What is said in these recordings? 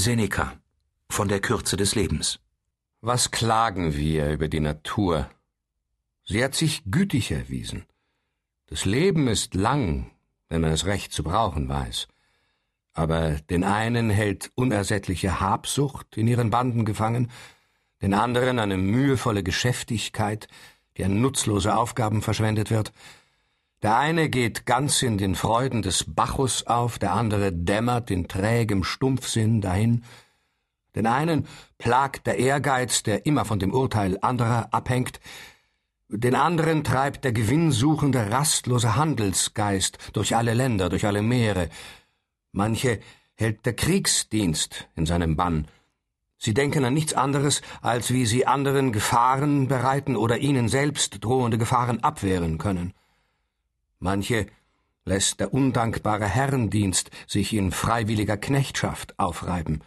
Seneca von der Kürze des Lebens. Was klagen wir über die Natur? Sie hat sich gütig erwiesen. Das Leben ist lang, wenn man es recht zu brauchen weiß. Aber den einen hält unersättliche Habsucht in ihren Banden gefangen, den anderen eine mühevolle Geschäftigkeit, die an nutzlose Aufgaben verschwendet wird, der eine geht ganz in den Freuden des Bacchus auf, der andere dämmert in trägem Stumpfsinn dahin. Den einen plagt der Ehrgeiz, der immer von dem Urteil anderer abhängt, den anderen treibt der gewinnsuchende, rastlose Handelsgeist durch alle Länder, durch alle Meere. Manche hält der Kriegsdienst in seinem Bann. Sie denken an nichts anderes, als wie sie anderen Gefahren bereiten oder ihnen selbst drohende Gefahren abwehren können. Manche lässt der undankbare Herrendienst sich in freiwilliger Knechtschaft aufreiben.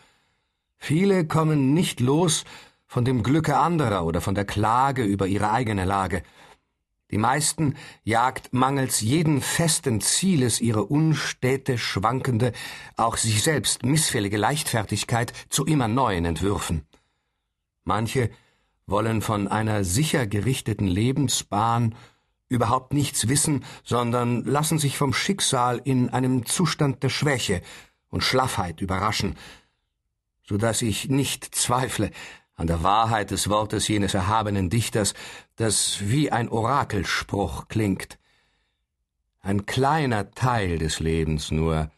Viele kommen nicht los von dem Glücke anderer oder von der Klage über ihre eigene Lage. Die meisten jagt mangels jeden festen Zieles ihre unstäte, schwankende, auch sich selbst missfällige Leichtfertigkeit zu immer neuen Entwürfen. Manche wollen von einer sicher gerichteten Lebensbahn überhaupt nichts wissen, sondern lassen sich vom Schicksal in einem Zustand der Schwäche und Schlaffheit überraschen, so dass ich nicht zweifle an der Wahrheit des Wortes jenes erhabenen Dichters, das wie ein Orakelspruch klingt. Ein kleiner Teil des Lebens nur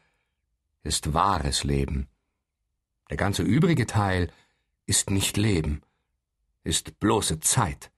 ist wahres Leben. Der ganze übrige Teil ist nicht Leben, ist bloße Zeit.